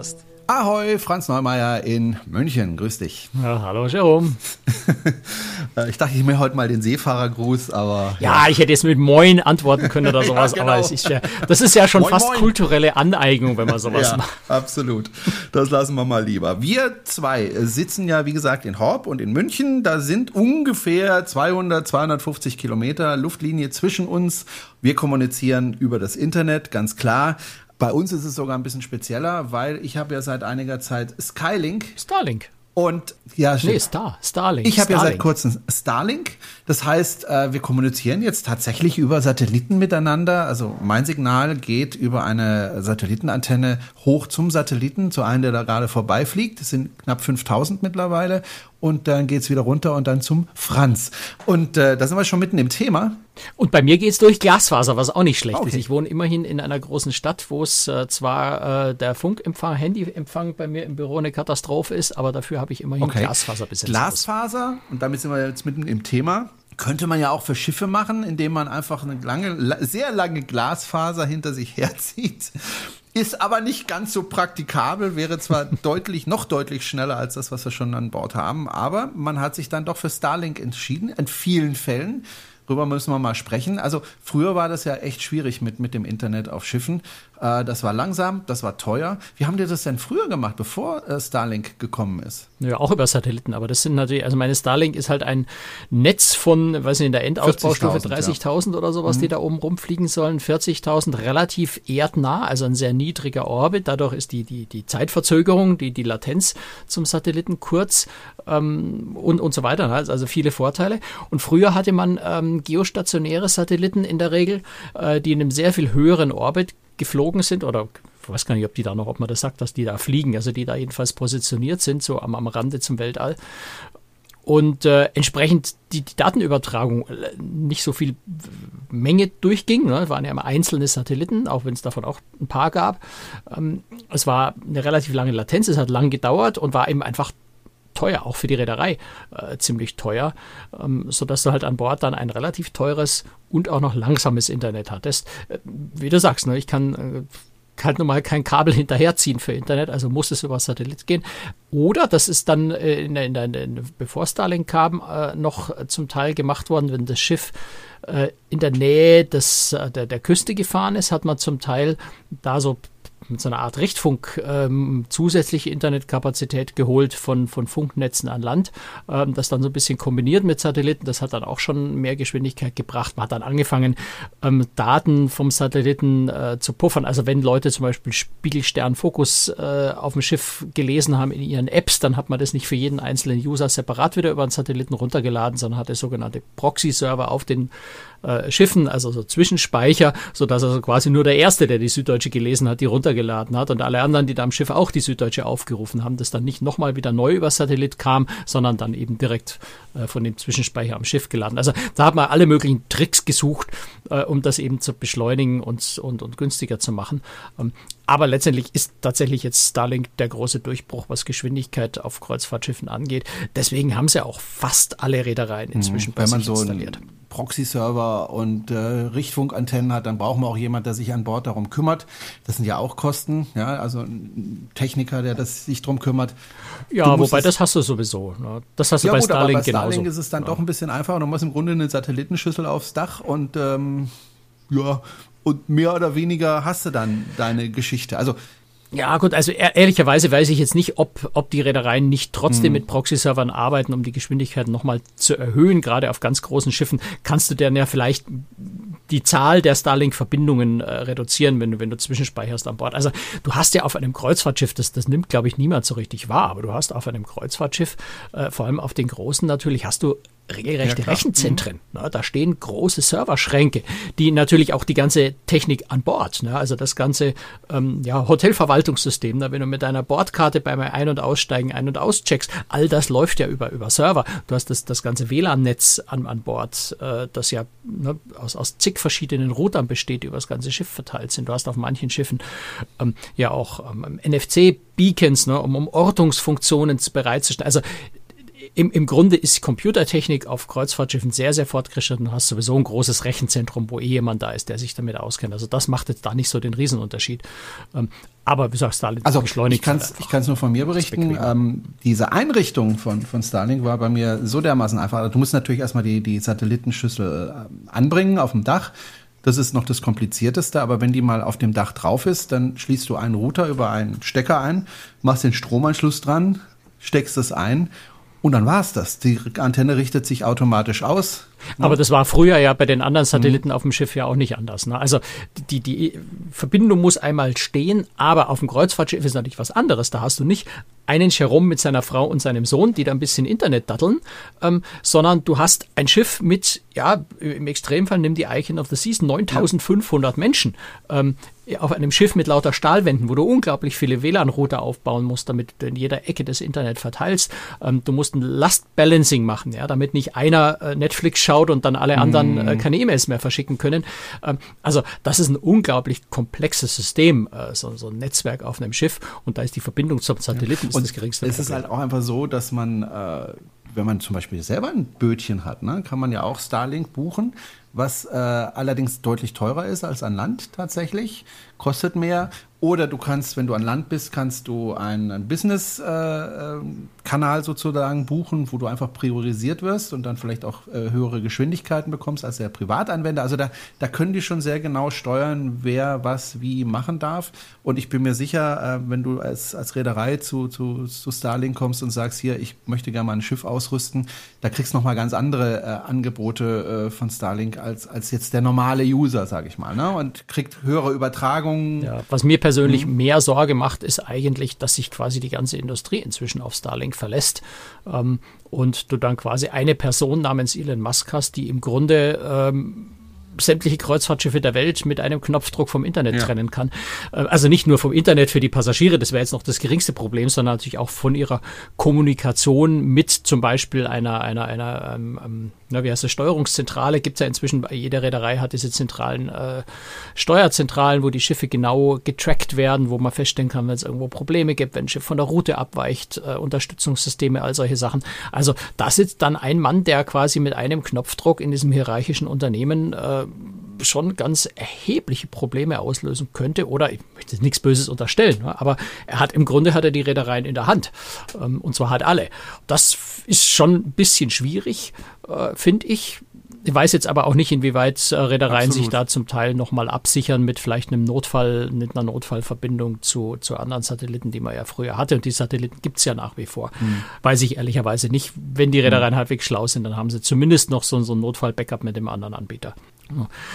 Podcast. Ahoi, Franz Neumeier in München. Grüß dich. Ja, hallo, Jerome. Äh, ich dachte, ich mir heute mal den Seefahrergruß, aber. Ja, ja, ich hätte jetzt mit Moin antworten können oder sowas, ja, genau. aber ist ja, das ist ja schon moin, fast moin. kulturelle Aneignung, wenn man sowas ja, macht. Absolut. Das lassen wir mal lieber. Wir zwei sitzen ja, wie gesagt, in Horb und in München. Da sind ungefähr 200, 250 Kilometer Luftlinie zwischen uns. Wir kommunizieren über das Internet, ganz klar. Bei uns ist es sogar ein bisschen spezieller, weil ich habe ja seit einiger Zeit Skylink. Starlink. Und ja, nee, Star, Starlink. Ich habe ja seit kurzem Starlink. Das heißt, äh, wir kommunizieren jetzt tatsächlich über Satelliten miteinander. Also mein Signal geht über eine Satellitenantenne hoch zum Satelliten, zu einem, der da gerade vorbeifliegt. Das sind knapp 5000 mittlerweile und dann geht's wieder runter und dann zum Franz. Und äh, da sind wir schon mitten im Thema. Und bei mir geht's durch Glasfaser, was auch nicht schlecht okay. ist. Ich wohne immerhin in einer großen Stadt, wo es äh, zwar äh, der Funkempfang, Handyempfang bei mir im Büro eine Katastrophe ist, aber dafür habe ich immerhin okay. Glasfaser bis jetzt. Glasfaser, und damit sind wir jetzt mitten im Thema. Könnte man ja auch für Schiffe machen, indem man einfach eine lange, sehr lange Glasfaser hinter sich herzieht ist aber nicht ganz so praktikabel, wäre zwar deutlich, noch deutlich schneller als das, was wir schon an Bord haben, aber man hat sich dann doch für Starlink entschieden, in vielen Fällen. Darüber müssen wir mal sprechen. Also früher war das ja echt schwierig mit, mit dem Internet auf Schiffen. Äh, das war langsam, das war teuer. Wie haben die das denn früher gemacht, bevor äh, Starlink gekommen ist? Ja, auch über Satelliten, aber das sind natürlich, also meine Starlink ist halt ein Netz von, weiß nicht, in der Endausbaustufe 30.000 ja. oder sowas, mhm. die da oben rumfliegen sollen, 40.000 relativ erdnah, also ein sehr niedriger Orbit. Dadurch ist die, die, die Zeitverzögerung, die, die Latenz zum Satelliten kurz ähm, und, und so weiter. Ne? Also viele Vorteile. Und früher hatte man ähm, geostationäre Satelliten in der Regel, äh, die in einem sehr viel höheren Orbit geflogen sind oder ich weiß gar nicht, ob die da noch, ob man das sagt, dass die da fliegen, also die da jedenfalls positioniert sind, so am, am Rande zum Weltall. Und äh, entsprechend die, die, Datenübertragung äh, nicht so viel Menge durchging. Ne? Waren ja immer einzelne Satelliten, auch wenn es davon auch ein paar gab. Ähm, es war eine relativ lange Latenz, es hat lang gedauert und war eben einfach teuer, auch für die Reederei äh, ziemlich teuer, ähm, sodass du halt an Bord dann ein relativ teures und auch noch langsames Internet hattest. Äh, wie du sagst, ne, ich kann äh, halt normal kein Kabel hinterherziehen für Internet, also muss es über Satellit gehen. Oder das ist dann, äh, in in in bevor Starlink kam, äh, noch zum Teil gemacht worden, wenn das Schiff äh, in der Nähe des, der, der Küste gefahren ist, hat man zum Teil da so mit so einer Art Richtfunk ähm, zusätzliche Internetkapazität geholt von, von Funknetzen an Land. Ähm, das dann so ein bisschen kombiniert mit Satelliten. Das hat dann auch schon mehr Geschwindigkeit gebracht. Man hat dann angefangen, ähm, Daten vom Satelliten äh, zu puffern. Also wenn Leute zum Beispiel Spiegelsternfokus äh, auf dem Schiff gelesen haben in ihren Apps, dann hat man das nicht für jeden einzelnen User separat wieder über einen Satelliten runtergeladen, sondern hatte sogenannte Proxy-Server auf den äh, Schiffen, also so Zwischenspeicher, sodass also quasi nur der Erste, der die Süddeutsche gelesen hat, die runtergeladen hat und alle anderen, die da am Schiff auch die Süddeutsche aufgerufen haben, das dann nicht nochmal wieder neu über Satellit kam, sondern dann eben direkt äh, von dem Zwischenspeicher am Schiff geladen. Also da hat man alle möglichen Tricks gesucht, äh, um das eben zu beschleunigen und, und, und günstiger zu machen. Ähm, aber letztendlich ist tatsächlich jetzt Starlink der große Durchbruch, was Geschwindigkeit auf Kreuzfahrtschiffen angeht. Deswegen haben sie auch fast alle Reedereien inzwischen mhm, bei sich so installiert. Proxy-Server und äh, Richtfunkantennen hat, dann brauchen wir auch jemand, der sich an Bord darum kümmert. Das sind ja auch Kosten, ja, also ein Techniker, der das sich darum kümmert. Ja, wobei das hast du sowieso. Ne? Das hast du ja, bei gut, Starlink bei Starlink genauso. ist es dann ja. doch ein bisschen einfacher. Du musst im Grunde eine Satellitenschüssel aufs Dach und ähm, ja, und mehr oder weniger hast du dann deine Geschichte. Also ja, gut, also ehrlicherweise weiß ich jetzt nicht, ob, ob die Reedereien nicht trotzdem hm. mit Proxy-Servern arbeiten, um die Geschwindigkeit nochmal zu erhöhen. Gerade auf ganz großen Schiffen kannst du dann ja vielleicht die Zahl der Starlink-Verbindungen äh, reduzieren, wenn du, wenn du zwischenspeicherst an Bord. Also du hast ja auf einem Kreuzfahrtschiff, das, das nimmt, glaube ich, niemand so richtig wahr, aber du hast auf einem Kreuzfahrtschiff, äh, vor allem auf den großen natürlich, hast du regelrechte ja, Rechenzentren. Mhm. Ne? Da stehen große Serverschränke, die natürlich auch die ganze Technik an Bord, ne? also das ganze ähm, ja, Hotelverwaltungssystem, ne? wenn du mit deiner Bordkarte beim Ein- und Aussteigen ein- und auscheckst, all das läuft ja über, über Server. Du hast das, das ganze WLAN-Netz an, an Bord, äh, das ja ne, aus, aus zig verschiedenen Routern besteht, die über das ganze Schiff verteilt sind. Du hast auf manchen Schiffen ähm, ja auch ähm, NFC-Beacons, ne, um, um Ortungsfunktionen bereitzustellen. Also im, im Grunde ist Computertechnik auf Kreuzfahrtschiffen sehr, sehr fortgeschritten. Du hast sowieso ein großes Rechenzentrum, wo eh jemand da ist, der sich damit auskennt. Also das macht jetzt da nicht so den Riesenunterschied. Ähm, aber wie sagst Starlink also beschleunigt. Ich kann es nur von mir berichten. Ähm, diese Einrichtung von, von Starlink war bei mir so dermaßen einfach. Du musst natürlich erstmal die, die Satellitenschüssel äh, anbringen auf dem Dach. Das ist noch das Komplizierteste, aber wenn die mal auf dem Dach drauf ist, dann schließt du einen Router über einen Stecker ein, machst den Stromanschluss dran, steckst es ein und dann war es das. Die Antenne richtet sich automatisch aus. Aber das war früher ja bei den anderen Satelliten mhm. auf dem Schiff ja auch nicht anders. Ne? Also die, die Verbindung muss einmal stehen, aber auf dem Kreuzfahrtschiff ist natürlich was anderes. Da hast du nicht einen Jerome mit seiner Frau und seinem Sohn, die da ein bisschen Internet datteln, ähm, sondern du hast ein Schiff mit, ja, im Extremfall nimm die Icon of the Seas, 9500 ja. Menschen. Ähm, auf einem Schiff mit lauter Stahlwänden, wo du unglaublich viele WLAN-Router aufbauen musst, damit du in jeder Ecke das Internet verteilst. Ähm, du musst ein Last-Balancing machen, ja, damit nicht einer äh, Netflix schaut und dann alle anderen äh, mhm. keine E-Mails mehr verschicken können. Ähm, also das ist ein unglaublich komplexes System, äh, so, so, ein Netzwerk auf einem Schiff und da ist die Verbindung zum Satelliten ja. das geringste. Es ist halt auch einfach so, dass man äh, wenn man zum Beispiel selber ein Bötchen hat, ne, kann man ja auch Starlink buchen was äh, allerdings deutlich teurer ist als an Land tatsächlich, kostet mehr oder du kannst, wenn du an Land bist, kannst du einen, Business-Kanal äh, sozusagen buchen, wo du einfach priorisiert wirst und dann vielleicht auch äh, höhere Geschwindigkeiten bekommst als der Privatanwender. Also da, da können die schon sehr genau steuern, wer was wie machen darf. Und ich bin mir sicher, äh, wenn du als, als Reederei zu, zu, zu Starlink kommst und sagst, hier, ich möchte gerne mal ein Schiff ausrüsten, da kriegst du nochmal ganz andere äh, Angebote äh, von Starlink als, als jetzt der normale User, sage ich mal. Ne? Und kriegt höhere Übertragungen. Ja, was mir persönlich persönlich mhm. mehr Sorge macht, ist eigentlich, dass sich quasi die ganze Industrie inzwischen auf Starlink verlässt ähm, und du dann quasi eine Person namens Elon Musk hast, die im Grunde ähm, sämtliche Kreuzfahrtschiffe der Welt mit einem Knopfdruck vom Internet ja. trennen kann. Äh, also nicht nur vom Internet für die Passagiere, das wäre jetzt noch das geringste Problem, sondern natürlich auch von ihrer Kommunikation mit zum Beispiel einer, einer, einer ähm, ähm na, wie heißt das, Steuerungszentrale gibt es ja inzwischen, jede Reederei hat diese zentralen äh, Steuerzentralen, wo die Schiffe genau getrackt werden, wo man feststellen kann, wenn es irgendwo Probleme gibt, wenn ein Schiff von der Route abweicht, äh, Unterstützungssysteme, all solche Sachen. Also da sitzt dann ein Mann, der quasi mit einem Knopfdruck in diesem hierarchischen Unternehmen äh, schon ganz erhebliche Probleme auslösen könnte. Oder ich möchte nichts Böses unterstellen, ne? aber er hat im Grunde hat er die Reedereien in der Hand. Ähm, und zwar hat alle. Das ist schon ein bisschen schwierig, äh, finde ich. Ich weiß jetzt aber auch nicht, inwieweit äh, Reedereien Absolut. sich da zum Teil nochmal absichern mit vielleicht einem Notfall, mit einer Notfallverbindung zu, zu anderen Satelliten, die man ja früher hatte. Und die Satelliten gibt es ja nach wie vor. Hm. Weiß ich ehrlicherweise nicht. Wenn die Reedereien hm. halbwegs schlau sind, dann haben sie zumindest noch so, so ein Notfall-Backup mit dem anderen Anbieter.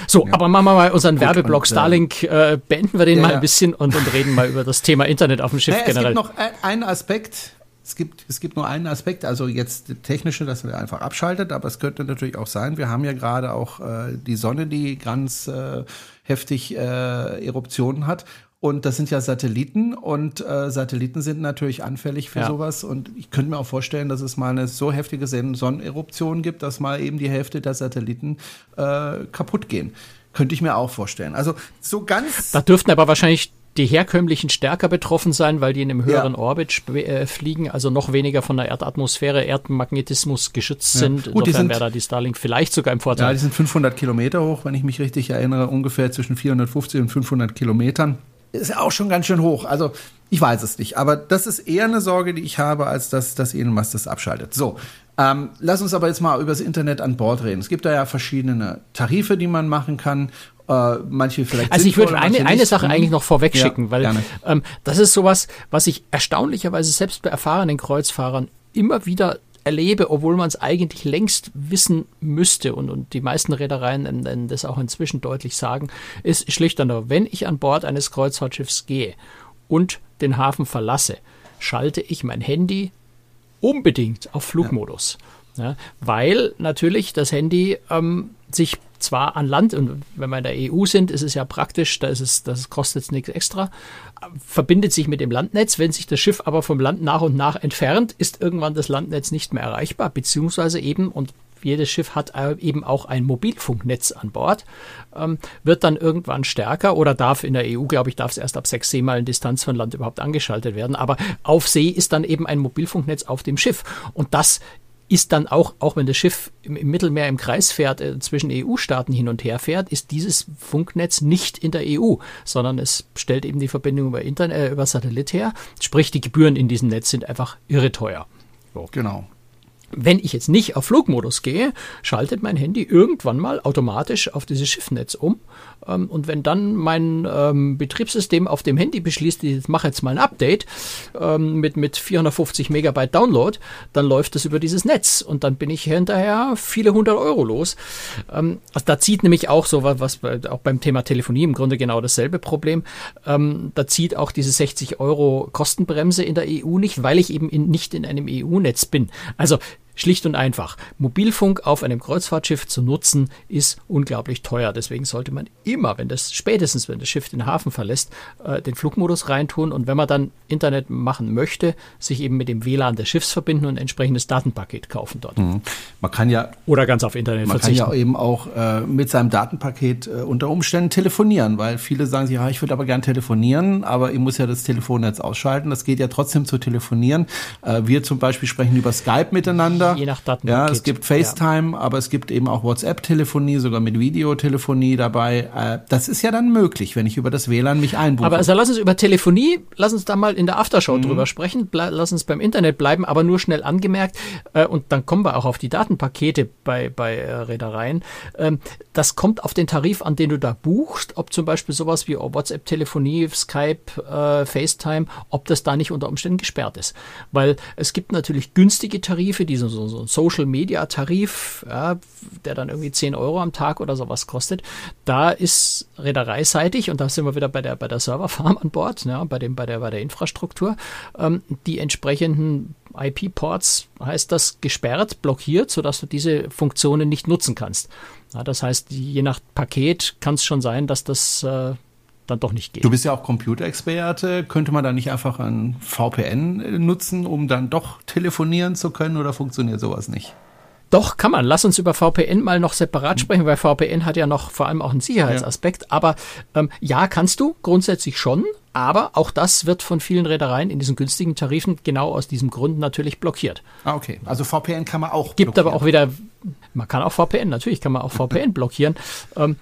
So, ja. aber machen wir mal unseren Gut, Werbeblock und, äh, Starlink, äh, beenden wir den ja, mal ein bisschen und, und reden mal über das Thema Internet auf dem Schiff naja, generell. Es gibt noch einen Aspekt, es gibt, es gibt nur einen Aspekt, also jetzt technische, dass er einfach abschaltet, aber es könnte natürlich auch sein, wir haben ja gerade auch äh, die Sonne, die ganz äh, heftig äh, Eruptionen hat und das sind ja Satelliten und äh, Satelliten sind natürlich anfällig für ja. sowas. Und ich könnte mir auch vorstellen, dass es mal eine so heftige Sonneneruption gibt, dass mal eben die Hälfte der Satelliten äh, kaputt gehen. Könnte ich mir auch vorstellen. Also so ganz. Da dürften aber wahrscheinlich die herkömmlichen stärker betroffen sein, weil die in einem höheren ja. Orbit äh, fliegen, also noch weniger von der Erdatmosphäre, Erdmagnetismus geschützt ja. sind. Gut, Insofern wäre da die Starlink vielleicht sogar im Vorteil. Ja, die sind 500 Kilometer hoch, wenn ich mich richtig erinnere, ungefähr zwischen 450 und 500 Kilometern ist ja auch schon ganz schön hoch. Also ich weiß es nicht, aber das ist eher eine Sorge, die ich habe, als dass, dass Elon Musk das abschaltet. So, ähm, lass uns aber jetzt mal über das Internet an Bord reden. Es gibt da ja verschiedene Tarife, die man machen kann. Äh, manche vielleicht. Also ich würde eine, eine Sache eigentlich noch vorweg schicken, ja, weil ähm, das ist sowas, was ich erstaunlicherweise selbst bei erfahrenen Kreuzfahrern immer wieder erlebe, obwohl man es eigentlich längst wissen müsste und, und die meisten Reedereien das auch inzwischen deutlich sagen, ist schlicht und nur, wenn ich an Bord eines Kreuzfahrtschiffs gehe und den Hafen verlasse, schalte ich mein Handy unbedingt auf Flugmodus. Ja. Ja, weil natürlich das Handy ähm, sich zwar an Land, und wenn wir in der EU sind, ist es ja praktisch, da ist es, das kostet nichts extra, verbindet sich mit dem Landnetz. Wenn sich das Schiff aber vom Land nach und nach entfernt, ist irgendwann das Landnetz nicht mehr erreichbar, beziehungsweise eben, und jedes Schiff hat eben auch ein Mobilfunknetz an Bord, ähm, wird dann irgendwann stärker oder darf in der EU, glaube ich, darf es erst ab sechs Seemeilen Distanz von Land überhaupt angeschaltet werden. Aber auf See ist dann eben ein Mobilfunknetz auf dem Schiff. Und das ist dann auch, auch wenn das Schiff im, im Mittelmeer im Kreis fährt, äh, zwischen EU-Staaten hin und her fährt, ist dieses Funknetz nicht in der EU, sondern es stellt eben die Verbindung über, Internet, äh, über Satellit her. Sprich, die Gebühren in diesem Netz sind einfach irre teuer. So. Genau. Wenn ich jetzt nicht auf Flugmodus gehe, schaltet mein Handy irgendwann mal automatisch auf dieses Schiffnetz um. Ähm, und wenn dann mein ähm, Betriebssystem auf dem Handy beschließt, ich mache jetzt mal ein Update ähm, mit, mit 450 Megabyte Download, dann läuft das über dieses Netz und dann bin ich hinterher viele hundert Euro los. Ähm, also da zieht nämlich auch so was, was auch beim Thema Telefonie im Grunde genau dasselbe Problem. Ähm, da zieht auch diese 60 Euro Kostenbremse in der EU nicht, weil ich eben in, nicht in einem EU-Netz bin. Also Schlicht und einfach. Mobilfunk auf einem Kreuzfahrtschiff zu nutzen ist unglaublich teuer. Deswegen sollte man immer, wenn das spätestens, wenn das Schiff den Hafen verlässt, äh, den Flugmodus reintun und wenn man dann Internet machen möchte, sich eben mit dem WLAN des Schiffs verbinden und ein entsprechendes Datenpaket kaufen dort. Mhm. Man kann ja oder ganz auf Internet man verzichten. Man kann ja eben auch äh, mit seinem Datenpaket äh, unter Umständen telefonieren, weil viele sagen sich, ja, ich würde aber gern telefonieren, aber ich muss ja das Telefonnetz ausschalten. Das geht ja trotzdem zu telefonieren. Wir zum Beispiel sprechen über Skype miteinander miteinander. Je nach Daten. Ja, es gibt FaceTime, ja. aber es gibt eben auch WhatsApp-Telefonie, sogar mit Videotelefonie dabei. Äh, das ist ja dann möglich, wenn ich über das WLAN mich einbuche. Aber also lass uns über Telefonie, lass uns da mal in der Aftershow mhm. drüber sprechen. Lass uns beim Internet bleiben, aber nur schnell angemerkt. Äh, und dann kommen wir auch auf die Datenpakete bei, bei äh, Reedereien. Ähm, das kommt auf den Tarif an, den du da buchst, ob zum Beispiel sowas wie WhatsApp-Telefonie, Skype, FaceTime, ob das da nicht unter Umständen gesperrt ist. Weil es gibt natürlich günstige Tarife, die so so, so ein Social Media Tarif, ja, der dann irgendwie 10 Euro am Tag oder sowas kostet. Da ist reedereiseitig, und da sind wir wieder bei der, bei der Serverfarm an Bord, ja, bei, dem, bei, der, bei der Infrastruktur, ähm, die entsprechenden IP-Ports heißt das gesperrt, blockiert, sodass du diese Funktionen nicht nutzen kannst. Ja, das heißt, je nach Paket kann es schon sein, dass das äh, dann doch nicht geht. Du bist ja auch Computerexperte. Könnte man da nicht einfach ein VPN nutzen, um dann doch telefonieren zu können oder funktioniert sowas nicht? Doch, kann man. Lass uns über VPN mal noch separat sprechen, weil VPN hat ja noch vor allem auch einen Sicherheitsaspekt. Ja. Aber ähm, ja, kannst du grundsätzlich schon. Aber auch das wird von vielen Reedereien in diesen günstigen Tarifen genau aus diesem Grund natürlich blockiert. Ah, okay. Also VPN kann man auch Gibt blockieren. aber auch wieder, man kann auch VPN, natürlich kann man auch VPN blockieren. Ähm,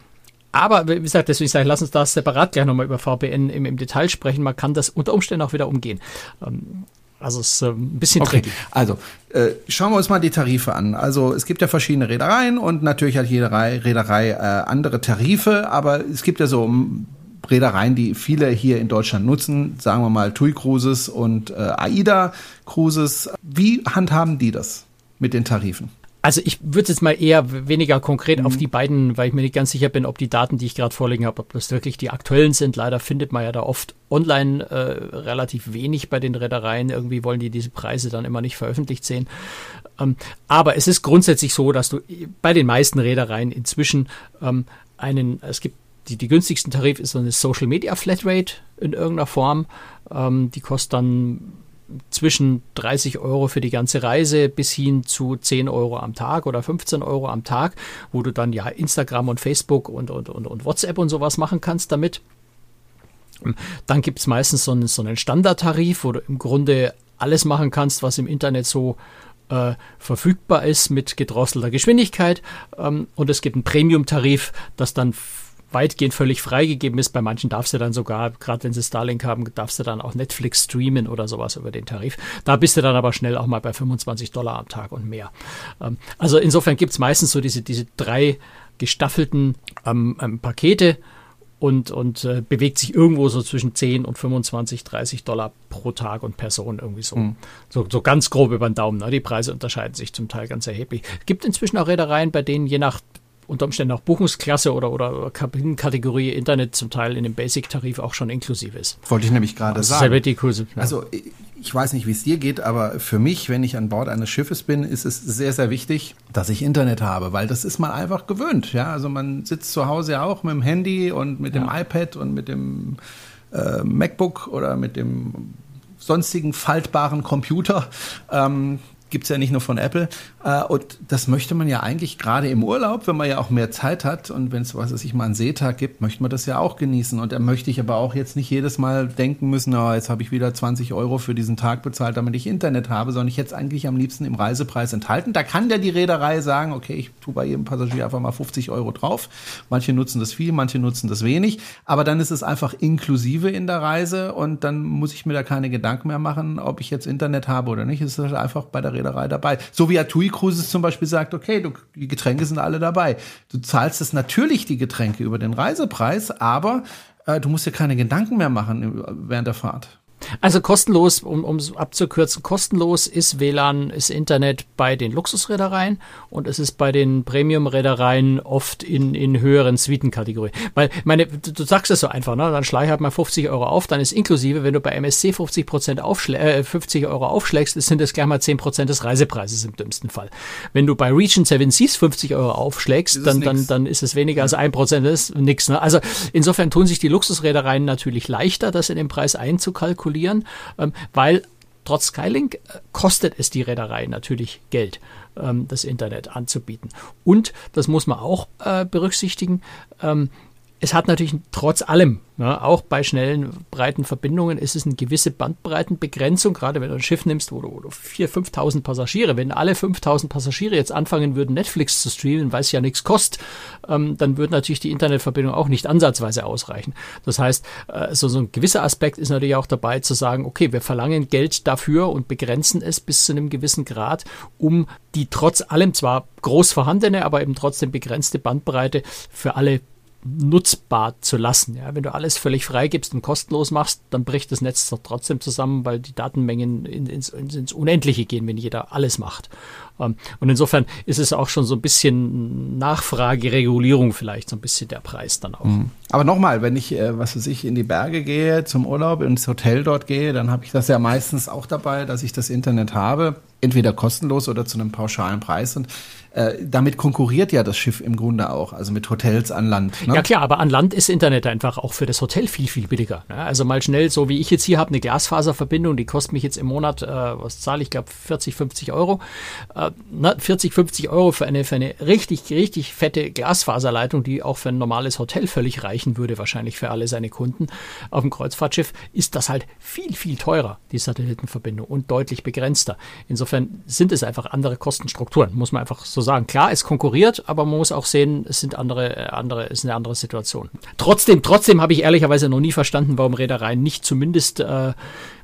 aber wie gesagt, deswegen sage ich, lass uns da separat gleich nochmal über VPN im, im, Detail sprechen. Man kann das unter Umständen auch wieder umgehen. Ähm, also es ist äh, ein bisschen okay. tricky. Also äh, schauen wir uns mal die Tarife an. Also es gibt ja verschiedene Reedereien und natürlich hat jede Reederei äh, andere Tarife, aber es gibt ja so Reedereien, die viele hier in Deutschland nutzen, sagen wir mal TUI Cruises und äh, AIDA Cruises. Wie handhaben die das mit den Tarifen? Also ich würde jetzt mal eher weniger konkret mhm. auf die beiden, weil ich mir nicht ganz sicher bin, ob die Daten, die ich gerade vorliegen habe, ob das wirklich die aktuellen sind. Leider findet man ja da oft online äh, relativ wenig bei den Reedereien. Irgendwie wollen die diese Preise dann immer nicht veröffentlicht sehen. Ähm, aber es ist grundsätzlich so, dass du bei den meisten Reedereien inzwischen ähm, einen, es gibt die, die günstigsten Tarif ist so eine Social Media Flatrate in irgendeiner Form. Ähm, die kostet dann zwischen 30 Euro für die ganze Reise bis hin zu 10 Euro am Tag oder 15 Euro am Tag, wo du dann ja Instagram und Facebook und, und, und, und WhatsApp und sowas machen kannst damit. Dann gibt es meistens so einen, so einen Standardtarif, wo du im Grunde alles machen kannst, was im Internet so äh, verfügbar ist mit gedrosselter Geschwindigkeit. Ähm, und es gibt einen Premium-Tarif, das dann weitgehend völlig freigegeben ist. Bei manchen darfst du dann sogar, gerade wenn sie Starlink haben, darfst du dann auch Netflix streamen oder sowas über den Tarif. Da bist du dann aber schnell auch mal bei 25 Dollar am Tag und mehr. Ähm, also insofern gibt es meistens so diese, diese drei gestaffelten ähm, ähm, Pakete und, und äh, bewegt sich irgendwo so zwischen 10 und 25, 30 Dollar pro Tag und Person irgendwie so. Mhm. So, so ganz grob über den Daumen. Ne? Die Preise unterscheiden sich zum Teil ganz erheblich. Es gibt inzwischen auch Reedereien, bei denen je nach unter Umständen auch Buchungsklasse oder, oder Kabinenkategorie Internet zum Teil in dem Basic-Tarif auch schon inklusive ist. Wollte ich nämlich gerade also sagen. Die Kurse, ja. Also ich weiß nicht, wie es dir geht, aber für mich, wenn ich an Bord eines Schiffes bin, ist es sehr, sehr wichtig, dass ich Internet habe, weil das ist man einfach gewöhnt. Ja, also man sitzt zu Hause ja auch mit dem Handy und mit dem ja. iPad und mit dem äh, MacBook oder mit dem sonstigen faltbaren Computer. Ähm, Gibt es ja nicht nur von Apple. Äh, und das möchte man ja eigentlich gerade im Urlaub, wenn man ja auch mehr Zeit hat und wenn es, was es sich mal einen Seetag gibt, möchte man das ja auch genießen. Und da möchte ich aber auch jetzt nicht jedes Mal denken müssen, oh, jetzt habe ich wieder 20 Euro für diesen Tag bezahlt, damit ich Internet habe, sondern ich es eigentlich am liebsten im Reisepreis enthalten. Da kann ja die Reederei sagen, okay, ich tue bei jedem Passagier einfach mal 50 Euro drauf. Manche nutzen das viel, manche nutzen das wenig. Aber dann ist es einfach inklusive in der Reise und dann muss ich mir da keine Gedanken mehr machen, ob ich jetzt Internet habe oder nicht. Es ist halt einfach bei der Reederei dabei. So wie Atui Cruises zum Beispiel sagt, okay, du, die Getränke sind alle dabei. Du zahlst es natürlich die Getränke über den Reisepreis, aber äh, du musst dir keine Gedanken mehr machen während der Fahrt. Also kostenlos, um es abzukürzen, kostenlos ist WLAN, ist Internet bei den Luxusreedereien und es ist bei den Premium-Reedereien oft in, in höheren Suitenkategorien. Weil, meine, du, du sagst es so einfach, ne? Dann schleich halt mal 50 Euro auf, dann ist inklusive, wenn du bei MSC 50 Prozent aufschlä äh, 50 Euro aufschlägst, sind das gleich mal 10 Prozent des Reisepreises im dümmsten Fall. Wenn du bei Region 7 Seas 50 Euro aufschlägst, dann, dann, dann ist es weniger als ein Prozent, das ist nix, ne? Also insofern tun sich die Luxusreedereien natürlich leichter, das in den Preis einzukalkulieren kalkulieren, ähm, weil trotz Skylink äh, kostet es die Reederei natürlich Geld, ähm, das Internet anzubieten. Und das muss man auch äh, berücksichtigen. Es hat natürlich trotz allem ja, auch bei schnellen, breiten Verbindungen ist es eine gewisse Bandbreitenbegrenzung, gerade wenn du ein Schiff nimmst, wo du, wo du 4.000, 5.000 Passagiere, wenn alle 5.000 Passagiere jetzt anfangen würden, Netflix zu streamen, weil es ja nichts kostet, ähm, dann würde natürlich die Internetverbindung auch nicht ansatzweise ausreichen. Das heißt, äh, so, so ein gewisser Aspekt ist natürlich auch dabei zu sagen, okay, wir verlangen Geld dafür und begrenzen es bis zu einem gewissen Grad, um die trotz allem zwar groß vorhandene, aber eben trotzdem begrenzte Bandbreite für alle nutzbar zu lassen. Ja, wenn du alles völlig freigibst und kostenlos machst, dann bricht das Netz doch trotzdem zusammen, weil die Datenmengen ins, ins Unendliche gehen, wenn jeder alles macht. Ähm, und insofern ist es auch schon so ein bisschen Nachfrageregulierung vielleicht, so ein bisschen der Preis dann auch. Mhm. Aber nochmal, wenn ich, äh, was weiß ich, in die Berge gehe, zum Urlaub, ins Hotel dort gehe, dann habe ich das ja meistens auch dabei, dass ich das Internet habe, entweder kostenlos oder zu einem pauschalen Preis. Und äh, damit konkurriert ja das Schiff im Grunde auch, also mit Hotels an Land. Ne? Ja klar, aber an Land ist Internet einfach auch für das Hotel viel, viel billiger. Ne? Also mal schnell, so wie ich jetzt hier habe, eine Glasfaserverbindung, die kostet mich jetzt im Monat, äh, was zahle ich, glaube 40, 50 Euro. Äh, na, 40, 50 Euro für eine, für eine richtig, richtig fette Glasfaserleitung, die auch für ein normales Hotel völlig reichen würde, wahrscheinlich für alle seine Kunden auf dem Kreuzfahrtschiff, ist das halt viel, viel teurer, die Satellitenverbindung und deutlich begrenzter. Insofern sind es einfach andere Kostenstrukturen, muss man einfach so sagen. Klar, es konkurriert, aber man muss auch sehen, es sind andere, äh, andere, es ist eine andere Situation. Trotzdem, trotzdem habe ich ehrlicherweise noch nie verstanden, warum Reedereien nicht zumindest, äh,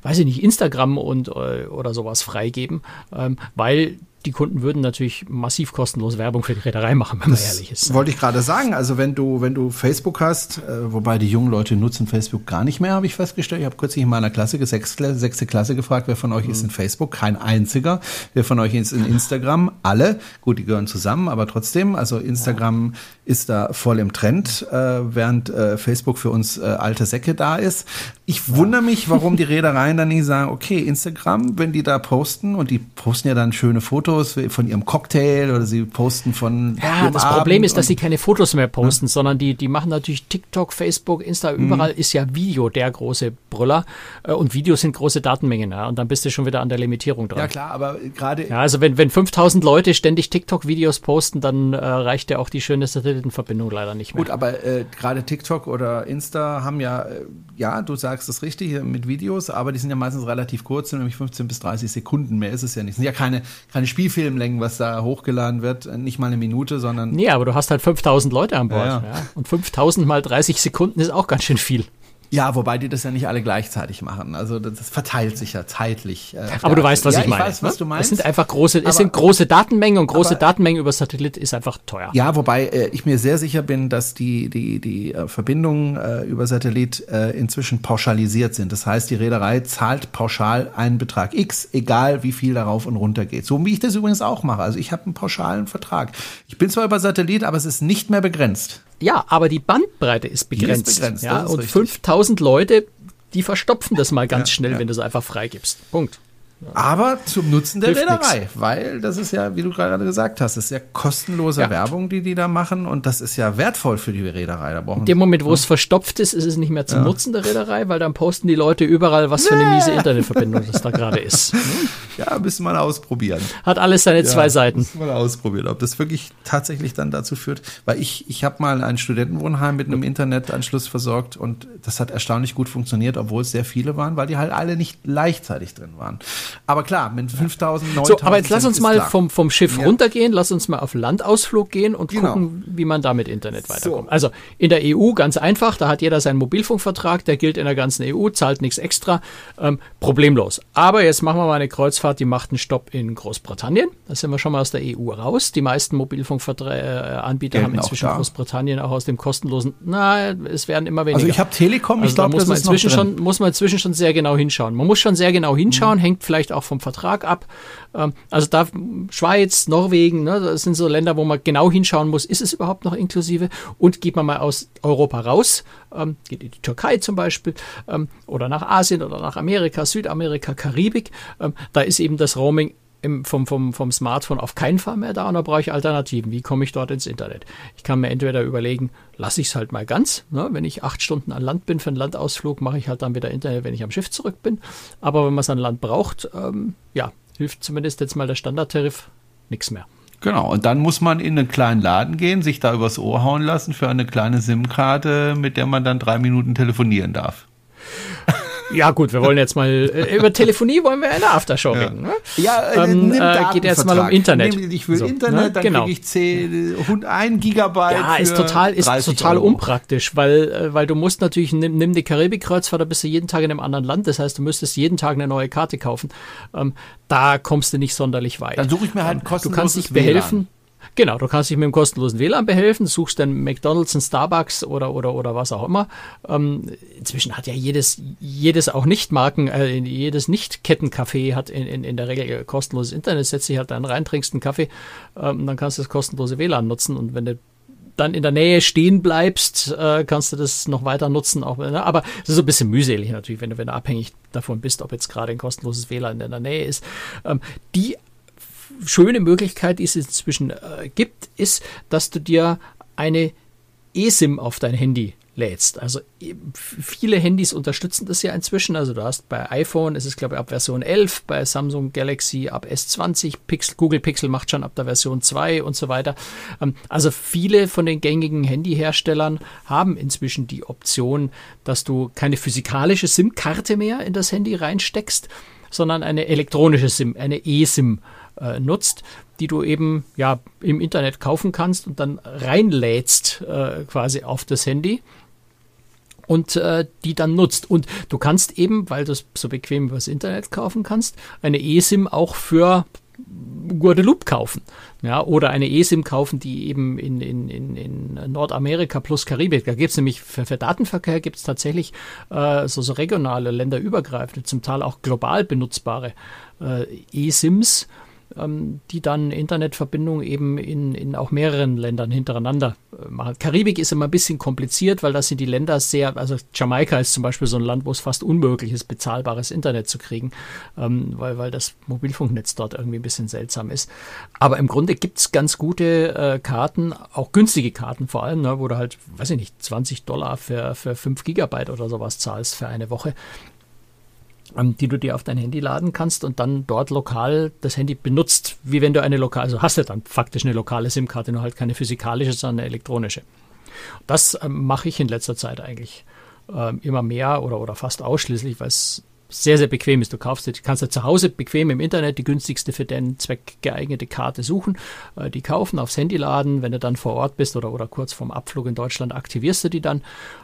weiß ich nicht, Instagram und äh, oder sowas freigeben, ähm, weil die Kunden würden natürlich massiv kostenlos Werbung für die Reederei machen, wenn man das ehrlich ist. Wollte ich gerade sagen. Also wenn du, wenn du Facebook hast, äh, wobei die jungen Leute nutzen Facebook gar nicht mehr, habe ich festgestellt. Ich habe kürzlich in meiner Klasse, sechste, sechste Klasse gefragt, wer von euch mhm. ist in Facebook? Kein einziger. Wer von euch ist in Instagram? Alle. Gut, die gehören zusammen, aber trotzdem. Also Instagram ja. ist da voll im Trend, äh, während äh, Facebook für uns äh, alte Säcke da ist. Ich ja. wundere mich, warum die Reedereien dann nicht sagen, okay, Instagram, wenn die da posten und die posten ja dann schöne Fotos von ihrem Cocktail oder sie posten von. Ja, das Abend Problem ist, dass sie keine Fotos mehr posten, ja. sondern die, die machen natürlich TikTok, Facebook, Insta, mhm. überall ist ja Video der große Brüller. Äh, und Videos sind große Datenmengen. Ja, und dann bist du schon wieder an der Limitierung dran. Ja, klar, aber gerade. Ja, also wenn, wenn 5000 Leute ständig TikTok-Videos posten, dann äh, reicht ja auch die schöne Satellitenverbindung leider nicht mehr. Gut, aber äh, gerade TikTok oder Insta haben ja, äh, ja, du sagst es richtig mit Videos, aber die sind ja meistens relativ kurz, nämlich 15 bis 30 Sekunden. Mehr ist es ja nicht. Es sind ja keine, keine Spiel Spielfilmlängen, was da hochgeladen wird. Nicht mal eine Minute, sondern. Nee, aber du hast halt 5000 Leute an Bord. Ja, ja. Und 5000 mal 30 Sekunden ist auch ganz schön viel. Ja, wobei die das ja nicht alle gleichzeitig machen. Also das, verteilt sich ja zeitlich. Äh, Aber du weißt, was ja, ich meine. Ich weiß, was ne? du meinst. Es sind einfach große, es sind große Datenmengen und große aber, Datenmengen über Satellit ist einfach teuer. Ja, wobei äh, ich mir sehr sicher bin, dass die die die äh, Verbindungen äh, über Satellit äh, inzwischen pauschalisiert sind. Das heißt, die Reederei zahlt pauschal einen Betrag X, egal wie viel darauf und runter geht. So wie ich das übrigens auch mache. Also ich habe einen pauschalen Vertrag. Ich bin zwar über Satellit, aber es ist nicht mehr begrenzt. Ja, aber die Bandbreite ist begrenzt. Ist begrenzt ja, und richtig. 5000 Leute, die verstopfen das mal ganz ja, schnell, ja. wenn du es einfach freigibst. Punkt. Aber zum Nutzen der Reederei, weil das ist ja, wie du gerade gesagt hast, das ist ja kostenlose ja. Werbung, die die da machen und das ist ja wertvoll für die Reederei. Da In dem Moment, wo es verstopft ist, ist es nicht mehr zum ja. Nutzen der Reederei, weil dann posten die Leute überall, was für eine miese Internetverbindung das da gerade ist. Ja, müssen wir mal ausprobieren. Hat alles seine ja, zwei Seiten. Müssen wir mal ausprobieren, ob das wirklich tatsächlich dann dazu führt, weil ich, ich habe mal ein Studentenwohnheim mit einem Internetanschluss versorgt und das hat erstaunlich gut funktioniert, obwohl es sehr viele waren, weil die halt alle nicht gleichzeitig drin waren. Aber klar, mit 5000, 9000. So, aber jetzt lass uns mal vom, vom Schiff ja. runtergehen, lass uns mal auf Landausflug gehen und genau. gucken, wie man da mit Internet weiterkommt. So. Also in der EU ganz einfach, da hat jeder seinen Mobilfunkvertrag, der gilt in der ganzen EU, zahlt nichts extra, ähm, problemlos. Aber jetzt machen wir mal eine Kreuzfahrt, die macht einen Stopp in Großbritannien. Da sind wir schon mal aus der EU raus. Die meisten Mobilfunkanbieter äh, haben inzwischen Großbritannien auch aus dem kostenlosen, na, es werden immer weniger. Also ich habe Telekom, also ich glaube, das ist inzwischen schon, muss man inzwischen schon sehr genau hinschauen. Man muss schon sehr genau hinschauen, mhm. hängt vielleicht auch vom Vertrag ab. Ähm, also da Schweiz, Norwegen, ne, das sind so Länder, wo man genau hinschauen muss, ist es überhaupt noch inklusive? Und geht man mal aus Europa raus, ähm, geht in die Türkei zum Beispiel ähm, oder nach Asien oder nach Amerika, Südamerika, Karibik, da ist eben das Roaming im, vom, vom, vom Smartphone auf keinen Fall mehr da und da brauche ich Alternativen. Wie komme ich dort ins Internet? Ich kann mir entweder überlegen, lasse ich es halt mal ganz. Ne? Wenn ich acht Stunden an Land bin für einen Landausflug, mache ich halt dann wieder Internet, wenn ich am Schiff zurück bin. Aber wenn man es an Land braucht, ähm, ja, hilft zumindest jetzt mal der Standardtarif nichts mehr. Genau, und dann muss man in einen kleinen Laden gehen, sich da übers Ohr hauen lassen für eine kleine SIM-Karte, mit der man dann drei Minuten telefonieren darf. Ja, gut, wir wollen jetzt mal äh, über Telefonie wollen wir eine Aftershow ja. reden. Ne? Ja, äh, ähm, äh, geht jetzt mal um Internet. Ich will so, Internet, ne? dann genau. kriege ich 10, 1 Gigabyte. Ja, ist total, ist total Euro. unpraktisch, weil, äh, weil du musst natürlich, nimm, nimm die Karibikkreuzfahrt, da bist du jeden Tag in einem anderen Land. Das heißt, du müsstest jeden Tag eine neue Karte kaufen. Ähm, da kommst du nicht sonderlich weit. Dann suche ich mir halt ein kostenloses Du kannst dich behelfen. WLAN. Genau, du kannst dich mit dem kostenlosen WLAN behelfen, suchst dann McDonalds, einen Starbucks oder, oder, oder was auch immer. Ähm, inzwischen hat ja jedes, jedes auch Nicht-Marken, äh, jedes Nicht-Kettencafé hat in, in, in der Regel kostenloses Internet, setzt dich halt dann rein, trinkst einen Kaffee, ähm, dann kannst du das kostenlose WLAN nutzen und wenn du dann in der Nähe stehen bleibst, äh, kannst du das noch weiter nutzen. Auch, ne? Aber es ist so ein bisschen mühselig natürlich, wenn du, wenn du abhängig davon bist, ob jetzt gerade ein kostenloses WLAN in der Nähe ist. Ähm, die schöne Möglichkeit, die es inzwischen äh, gibt, ist, dass du dir eine eSIM auf dein Handy lädst. Also viele Handys unterstützen das ja inzwischen. Also du hast bei iPhone, ist es glaube ich ab Version 11, bei Samsung Galaxy ab S20, Pixel, Google Pixel macht schon ab der Version 2 und so weiter. Ähm, also viele von den gängigen Handyherstellern haben inzwischen die Option, dass du keine physikalische SIM-Karte mehr in das Handy reinsteckst, sondern eine elektronische SIM, eine eSIM äh, nutzt, die du eben ja im Internet kaufen kannst und dann reinlädst äh, quasi auf das Handy und äh, die dann nutzt. Und du kannst eben, weil du es so bequem übers Internet kaufen kannst, eine eSIM auch für Guadeloupe kaufen. Ja, oder eine eSIM kaufen, die eben in, in, in, in Nordamerika plus Karibik, da gibt es nämlich für, für Datenverkehr gibt es tatsächlich äh, so, so regionale, länderübergreifende, zum Teil auch global benutzbare äh, eSIMs ähm, die dann Internetverbindungen eben in, in auch mehreren Ländern hintereinander äh, machen. Karibik ist immer ein bisschen kompliziert, weil das sind die Länder sehr, also Jamaika ist zum Beispiel so ein Land, wo es fast unmöglich ist, bezahlbares Internet zu kriegen, ähm, weil, weil das Mobilfunknetz dort irgendwie ein bisschen seltsam ist. Aber im Grunde gibt es ganz gute äh, Karten, auch günstige Karten vor allem, ne, wo du halt, weiß ich nicht, 20 Dollar für, für 5 Gigabyte oder sowas zahlst für eine Woche. Ähm, die du dir auf dein Handy laden kannst und dann dort lokal das Handy benutzt, wie wenn du eine lokale, also hast du dann faktisch eine lokale SIM-Karte, nur halt keine physikalische, sondern eine elektronische. Das ähm, mache ich in letzter Zeit eigentlich ähm, immer mehr oder, oder fast ausschließlich, weil es sehr, sehr bequem ist. Du kaufst, du kannst ja zu Hause bequem im Internet die günstigste für deinen Zweck geeignete Karte suchen, äh, die kaufen, aufs Handy laden. Wenn du dann vor Ort bist oder, oder kurz vorm Abflug in Deutschland, aktivierst du die dann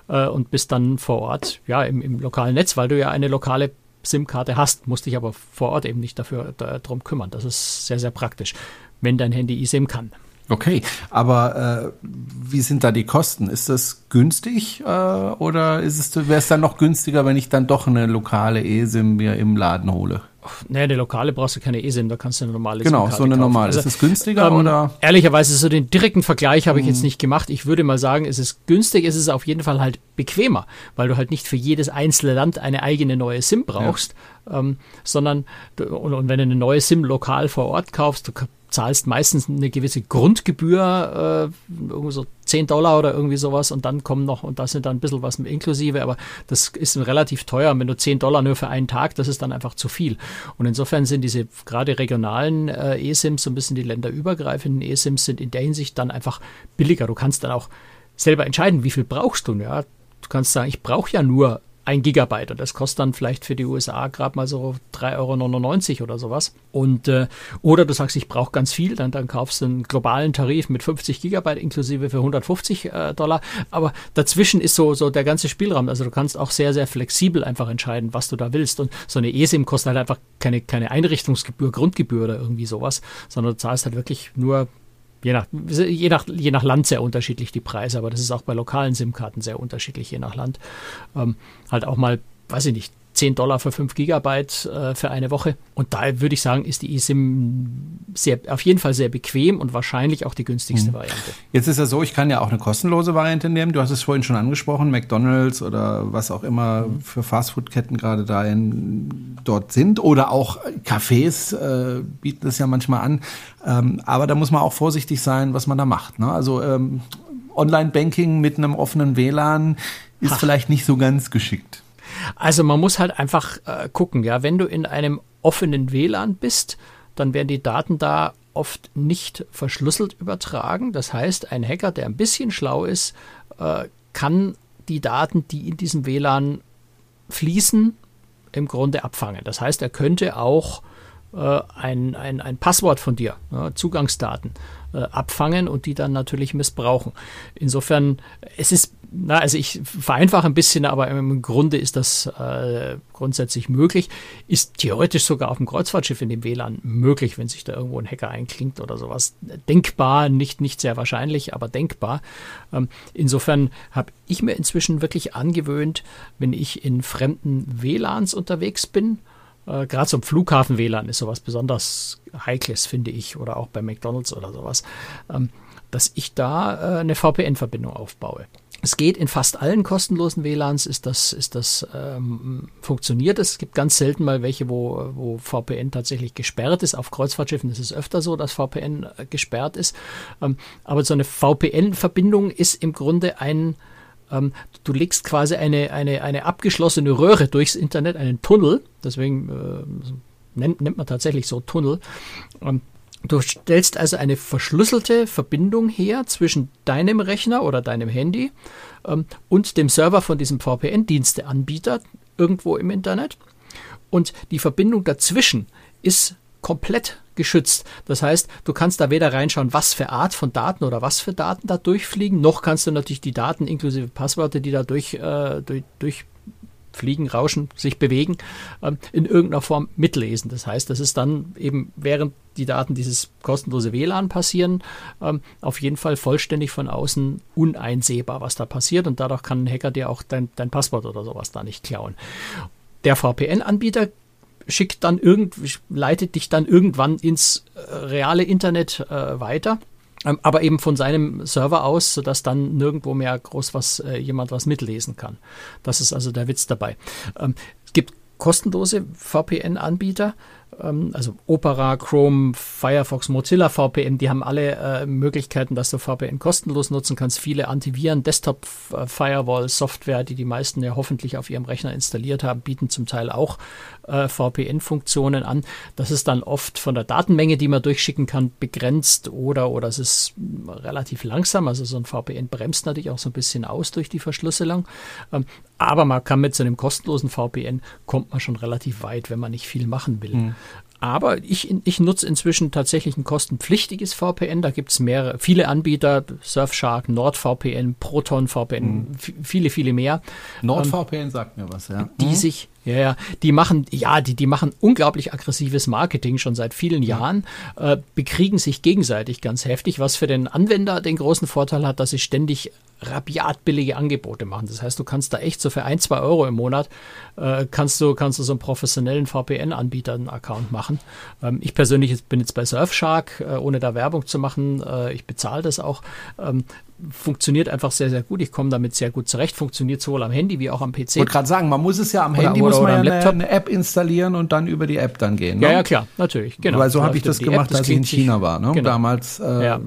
äh, und bist dann vor Ort, ja, im, im lokalen Netz, weil du ja eine lokale SIM-Karte hast, musst dich aber vor Ort eben nicht dafür darum kümmern. Das ist sehr, sehr praktisch, wenn dein Handy eSIM kann. Okay, aber äh, wie sind da die Kosten? Ist das günstig äh, oder wäre es dann noch günstiger, wenn ich dann doch eine lokale eSIM mir im Laden hole? Naja, eine lokale brauchst du keine eSIM, da kannst du eine normale Genau, so eine normale. Also, ist es günstiger ähm, oder? Ehrlicherweise, so den direkten Vergleich habe ich jetzt mhm. nicht gemacht. Ich würde mal sagen, es ist günstig, es ist auf jeden Fall halt bequemer, weil du halt nicht für jedes einzelne Land eine eigene neue SIM brauchst, ja. ähm, sondern und, und, wenn du eine neue SIM lokal vor Ort kaufst, du zahlst meistens eine gewisse Grundgebühr, äh, irgendwie so 10 Dollar oder irgendwie sowas und dann kommen noch, und da sind dann ein bisschen was inklusive, aber das ist relativ teuer. Und wenn du 10 Dollar nur für einen Tag, das ist dann einfach zu viel. Und insofern sind diese gerade regionalen äh, eSIMs, so ein bisschen die länderübergreifenden eSIMs, sind in der Hinsicht dann einfach billiger. Du kannst dann auch selber entscheiden, wie viel brauchst du. Ja? Du kannst sagen, ich brauche ja nur ein Gigabyte und das kostet dann vielleicht für die USA gerade mal so 3,99 Euro oder sowas. Und äh, oder du sagst, ich brauche ganz viel, dann, dann kaufst du einen globalen Tarif mit 50 Gigabyte inklusive für 150 äh, Dollar. Aber dazwischen ist so, so der ganze Spielraum. Also du kannst auch sehr, sehr flexibel einfach entscheiden, was du da willst. Und so eine eSIM kostet halt einfach keine, keine Einrichtungsgebühr, Grundgebühr oder irgendwie sowas, sondern du zahlst halt wirklich nur Je nach, je, nach, je nach Land sehr unterschiedlich die Preise, aber das ist auch bei lokalen SIM-Karten sehr unterschiedlich, je nach Land. Ähm, halt auch mal, weiß ich nicht, 10 Dollar für 5 Gigabyte äh, für eine Woche. Und da würde ich sagen, ist die eSIM sehr, auf jeden Fall sehr bequem und wahrscheinlich auch die günstigste mhm. Variante. Jetzt ist ja so, ich kann ja auch eine kostenlose Variante nehmen. Du hast es vorhin schon angesprochen, McDonalds oder was auch immer mhm. für Fastfood-Ketten gerade da in, dort sind. Oder auch Cafés äh, bieten das ja manchmal an. Ähm, aber da muss man auch vorsichtig sein, was man da macht. Ne? Also ähm, Online-Banking mit einem offenen WLAN ist Ach. vielleicht nicht so ganz geschickt. Also man muss halt einfach äh, gucken, ja, wenn du in einem offenen WLAN bist, dann werden die Daten da oft nicht verschlüsselt übertragen. Das heißt, ein Hacker, der ein bisschen schlau ist, äh, kann die Daten, die in diesem WLAN fließen, im Grunde abfangen. Das heißt, er könnte auch äh, ein, ein, ein Passwort von dir, Zugangsdaten, äh, abfangen und die dann natürlich missbrauchen. Insofern, es ist na, also ich vereinfache ein bisschen, aber im Grunde ist das äh, grundsätzlich möglich. Ist theoretisch sogar auf dem Kreuzfahrtschiff in dem WLAN möglich, wenn sich da irgendwo ein Hacker einklingt oder sowas. Denkbar, nicht, nicht sehr wahrscheinlich, aber denkbar. Ähm, insofern habe ich mir inzwischen wirklich angewöhnt, wenn ich in fremden WLANs unterwegs bin, äh, Gerade zum Flughafen-WLAN ist sowas besonders Heikles, finde ich, oder auch bei McDonalds oder sowas, ähm, dass ich da äh, eine VPN-Verbindung aufbaue. Es geht in fast allen kostenlosen WLANs, ist das, ist das ähm, funktioniert. Es gibt ganz selten mal welche, wo, wo VPN tatsächlich gesperrt ist. Auf Kreuzfahrtschiffen ist es öfter so, dass VPN äh, gesperrt ist. Ähm, aber so eine VPN-Verbindung ist im Grunde ein, ähm, du legst quasi eine, eine, eine abgeschlossene Röhre durchs Internet, einen Tunnel, deswegen äh, nennt, nennt man tatsächlich so Tunnel. Ähm, Du stellst also eine verschlüsselte Verbindung her zwischen deinem Rechner oder deinem Handy ähm, und dem Server von diesem VPN-Diensteanbieter irgendwo im Internet. Und die Verbindung dazwischen ist komplett geschützt. Das heißt, du kannst da weder reinschauen, was für Art von Daten oder was für Daten da durchfliegen, noch kannst du natürlich die Daten inklusive Passwörter, die da durch, äh, durch, durch fliegen, rauschen, sich bewegen, ähm, in irgendeiner Form mitlesen. Das heißt, das ist dann eben, während die Daten dieses kostenlose WLAN passieren, ähm, auf jeden Fall vollständig von außen uneinsehbar, was da passiert. Und dadurch kann ein Hacker dir auch dein, dein Passwort oder sowas da nicht klauen. Der VPN-Anbieter schickt dann irgend, leitet dich dann irgendwann ins äh, reale Internet äh, weiter aber eben von seinem Server aus, sodass dann nirgendwo mehr groß was äh, jemand was mitlesen kann. Das ist also der Witz dabei. Ähm, es gibt kostenlose VPN-Anbieter, ähm, also Opera, Chrome, Firefox, Mozilla VPN, die haben alle äh, Möglichkeiten, dass du VPN kostenlos nutzen kannst. Viele Antiviren, Desktop-Firewall-Software, die die meisten ja hoffentlich auf ihrem Rechner installiert haben, bieten zum Teil auch äh, VPN-Funktionen an. Das ist dann oft von der Datenmenge, die man durchschicken kann, begrenzt oder, oder es ist relativ langsam. Also so ein VPN bremst natürlich auch so ein bisschen aus durch die Verschlüsselung. Ähm, aber man kann mit so einem kostenlosen VPN kommt man schon relativ weit, wenn man nicht viel machen will. Mhm. Aber ich, ich nutze inzwischen tatsächlich ein kostenpflichtiges VPN. Da gibt es mehrere, viele Anbieter, Surfshark, NordVPN, ProtonVPN, mhm. viele, viele mehr. NordVPN ähm, sagt mir was, ja. Die mhm. sich, ja, ja, die machen, ja, die, die machen unglaublich aggressives Marketing schon seit vielen Jahren, äh, bekriegen sich gegenseitig ganz heftig, was für den Anwender den großen Vorteil hat, dass sie ständig rabiat billige Angebote machen. Das heißt, du kannst da echt so für ein, zwei Euro im Monat äh, kannst du, kannst du so einen professionellen VPN-Anbieter einen Account machen. Ähm, ich persönlich bin jetzt bei Surfshark, äh, ohne da Werbung zu machen. Äh, ich bezahle das auch. Ähm, funktioniert einfach sehr, sehr gut. Ich komme damit sehr gut zurecht. Funktioniert sowohl am Handy wie auch am PC. Ich wollte gerade sagen, man muss es ja am Handy oder, muss man ja eine, eine, App installieren und dann über die App dann gehen. Ne? Ja, ja, klar, natürlich. Genau. Weil so habe ich das gemacht, App, als ich in China war. Ne? Genau. Damals äh, ja.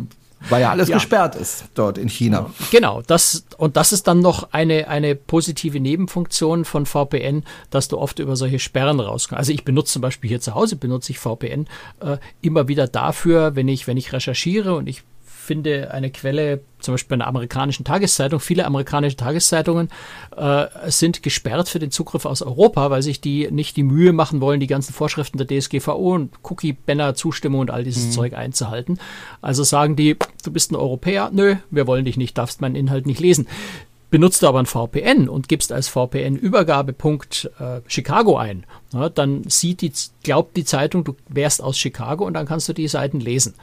Weil ja alles ja. gesperrt ist dort in China. Genau, das, und das ist dann noch eine, eine positive Nebenfunktion von VPN, dass du oft über solche Sperren rauskommst. Also ich benutze zum Beispiel hier zu Hause, benutze ich VPN äh, immer wieder dafür, wenn ich, wenn ich recherchiere und ich finde eine Quelle, zum Beispiel einer amerikanischen Tageszeitung, viele amerikanische Tageszeitungen äh, sind gesperrt für den Zugriff aus Europa, weil sich die nicht die Mühe machen wollen, die ganzen Vorschriften der DSGVO und Cookie-Banner, Zustimmung und all dieses mhm. Zeug einzuhalten. Also sagen die, du bist ein Europäer, nö, wir wollen dich nicht, darfst meinen Inhalt nicht lesen. Benutzt du aber ein VPN und gibst als VPN-Übergabepunkt äh, Chicago ein, na, dann sieht die, glaubt die Zeitung, du wärst aus Chicago und dann kannst du die Seiten lesen.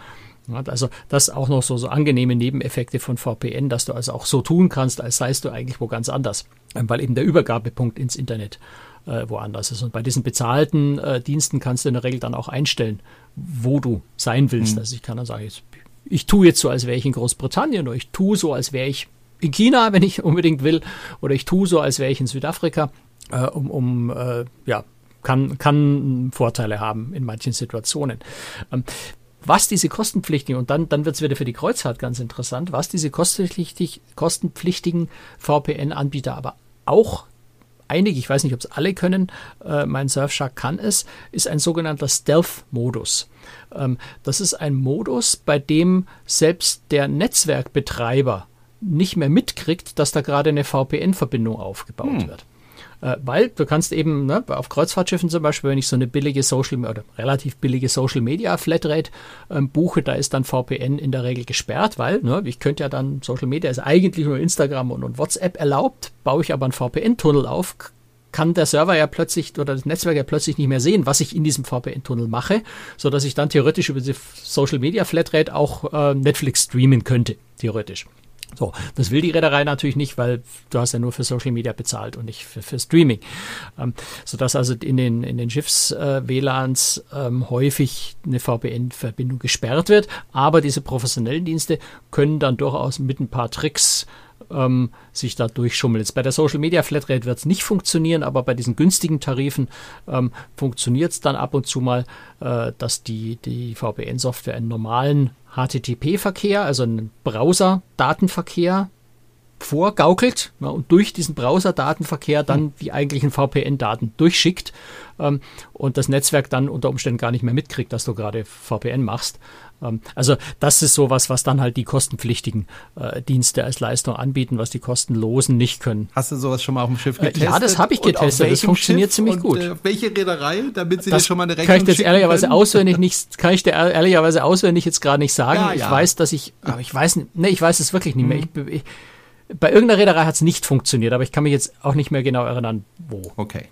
Also das auch noch so, so angenehme Nebeneffekte von VPN, dass du also auch so tun kannst, als seist du eigentlich wo ganz anders, ähm, weil eben der Übergabepunkt ins Internet äh, woanders ist. Und bei diesen bezahlten äh, Diensten kannst du in der Regel dann auch einstellen, wo du sein willst. Mhm. Also ich kann dann sagen, ich, ich tue jetzt so, als wäre ich in Großbritannien oder ich tue so, als wäre ich in China, wenn ich unbedingt will, oder ich tue so, als wäre ich in Südafrika, äh, um, um äh, ja, kann, kann Vorteile haben in manchen Situationen. Ähm, was diese kostenpflichtigen, und dann, dann wird es wieder für die Kreuzfahrt ganz interessant, was diese kostenpflichtig, kostenpflichtigen VPN-Anbieter aber auch einige, ich weiß nicht, ob es alle können, äh, mein Surfshark kann es, ist ein sogenannter Stealth-Modus. Ähm, das ist ein Modus, bei dem selbst der Netzwerkbetreiber nicht mehr mitkriegt, dass da gerade eine VPN-Verbindung aufgebaut hm. wird. Äh, weil du kannst eben ne, auf Kreuzfahrtschiffen zum Beispiel, wenn ich so eine billige Social oder relativ billige Social Media Flatrate ähm, buche, da ist dann VPN in der Regel gesperrt, weil ne, ich könnte ja dann Social Media ist eigentlich nur Instagram und, und WhatsApp erlaubt, baue ich aber einen VPN-Tunnel auf, kann der Server ja plötzlich oder das Netzwerk ja plötzlich nicht mehr sehen, was ich in diesem VPN-Tunnel mache, so dass ich dann theoretisch über die Social Media Flatrate auch äh, Netflix streamen könnte, theoretisch. So, das will die Reederei natürlich nicht, weil du hast ja nur für Social Media bezahlt und nicht für, für Streaming. Ähm, sodass also in den, in den Schiffs-WLANs äh, ähm, häufig eine VPN-Verbindung gesperrt wird. Aber diese professionellen Dienste können dann durchaus mit ein paar Tricks ähm, sich da durchschummeln. Jetzt bei der Social Media Flatrate wird es nicht funktionieren, aber bei diesen günstigen Tarifen ähm, funktioniert es dann ab und zu mal, äh, dass die, die VPN-Software einen normalen HTTP-Verkehr, also einen Browser-Datenverkehr vorgaukelt ja, und durch diesen Browser-Datenverkehr dann hm. die eigentlichen VPN-Daten durchschickt ähm, und das Netzwerk dann unter Umständen gar nicht mehr mitkriegt, dass du gerade VPN machst. Ähm, also das ist sowas, was dann halt die kostenpflichtigen äh, Dienste als Leistung anbieten, was die kostenlosen nicht können. Hast du sowas schon mal auf dem Schiff getestet? Äh, ja, das habe ich getestet. Das funktioniert Schiff ziemlich gut. Äh, welche Reederei, damit sie das dir schon mal eine Rechnung Kann ich jetzt ehrlicherweise auswendig nicht, kann ich dir ehrlicherweise auswendig jetzt gerade nicht sagen. Ja. Ich weiß, dass ich, aber ich weiß, nee, ich weiß es wirklich nicht mehr. Mhm. Ich, ich, bei irgendeiner Reederei hat es nicht funktioniert, aber ich kann mich jetzt auch nicht mehr genau erinnern, wo. Okay.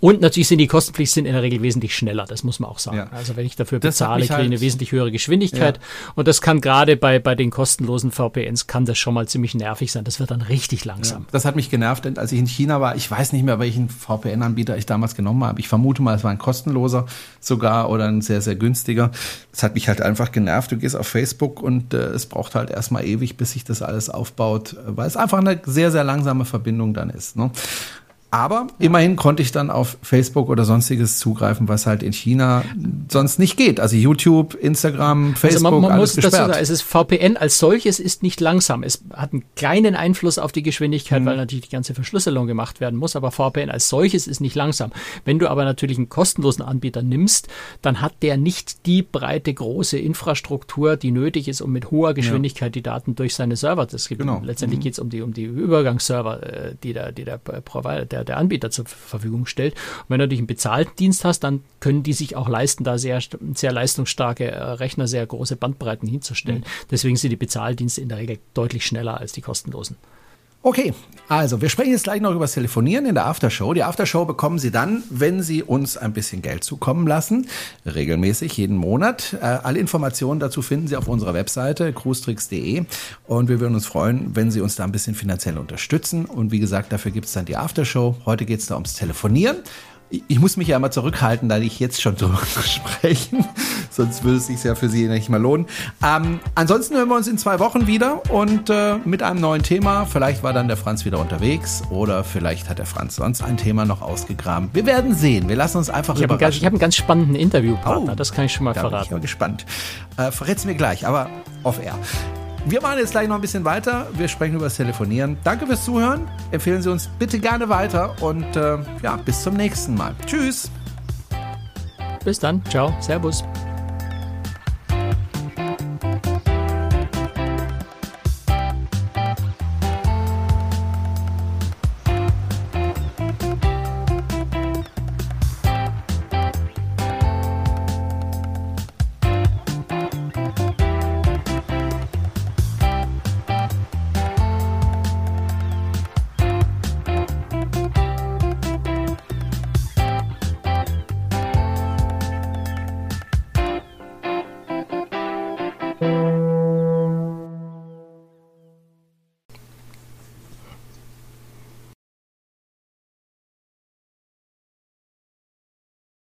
Und natürlich sind die kostenpflichtig sind in der Regel wesentlich schneller, das muss man auch sagen. Ja. Also wenn ich dafür bezahle, kriege ich eine halt wesentlich höhere Geschwindigkeit. Ja. Und das kann gerade bei, bei den kostenlosen VPNs kann das schon mal ziemlich nervig sein. Das wird dann richtig langsam. Ja. Das hat mich genervt, als ich in China war. Ich weiß nicht mehr, welchen VPN-Anbieter ich damals genommen habe. Ich vermute mal, es war ein kostenloser sogar oder ein sehr, sehr günstiger. Das hat mich halt einfach genervt. Du gehst auf Facebook und äh, es braucht halt erstmal ewig, bis sich das alles aufbaut, weil es einfach eine sehr, sehr langsame Verbindung dann ist. Ne? Aber immerhin konnte ich dann auf Facebook oder sonstiges zugreifen, was halt in China sonst nicht geht. Also YouTube, Instagram, Facebook, also man, man alles muss gesperrt. Dazu sagen, es ist VPN als solches ist nicht langsam. Es hat einen kleinen Einfluss auf die Geschwindigkeit, mhm. weil natürlich die ganze Verschlüsselung gemacht werden muss. Aber VPN als solches ist nicht langsam. Wenn du aber natürlich einen kostenlosen Anbieter nimmst, dann hat der nicht die breite große Infrastruktur, die nötig ist, um mit hoher Geschwindigkeit ja. die Daten durch seine Server. Gibt genau. letztendlich mhm. geht es um die um die Übergangsserver, äh, die der die der Provider der der, der Anbieter zur Verfügung stellt. Und wenn du natürlich einen bezahlten Dienst hast, dann können die sich auch leisten, da sehr, sehr leistungsstarke äh, Rechner, sehr große Bandbreiten hinzustellen. Mhm. Deswegen sind die Bezahldienste in der Regel deutlich schneller als die kostenlosen. Okay, also, wir sprechen jetzt gleich noch über das Telefonieren in der Aftershow. Die Aftershow bekommen Sie dann, wenn Sie uns ein bisschen Geld zukommen lassen. Regelmäßig, jeden Monat. Äh, alle Informationen dazu finden Sie auf unserer Webseite cruestricks.de. Und wir würden uns freuen, wenn Sie uns da ein bisschen finanziell unterstützen. Und wie gesagt, dafür gibt es dann die Aftershow. Heute geht es da ums Telefonieren ich muss mich ja immer zurückhalten, da ich jetzt schon drüber sprechen. Sonst würde es sich ja für Sie nicht mehr lohnen. Ähm, ansonsten hören wir uns in zwei Wochen wieder und äh, mit einem neuen Thema. Vielleicht war dann der Franz wieder unterwegs oder vielleicht hat der Franz sonst ein Thema noch ausgegraben. Wir werden sehen. Wir lassen uns einfach ich überraschen. Hab ich habe einen ganz spannenden Interviewpartner. Oh, das kann ich schon mal da verraten. Bin ich bin gespannt. Äh, verrät's mir gleich, aber off air. Wir machen jetzt gleich noch ein bisschen weiter. Wir sprechen über das Telefonieren. Danke fürs Zuhören. Empfehlen Sie uns bitte gerne weiter und äh, ja, bis zum nächsten Mal. Tschüss. Bis dann. Ciao. Servus.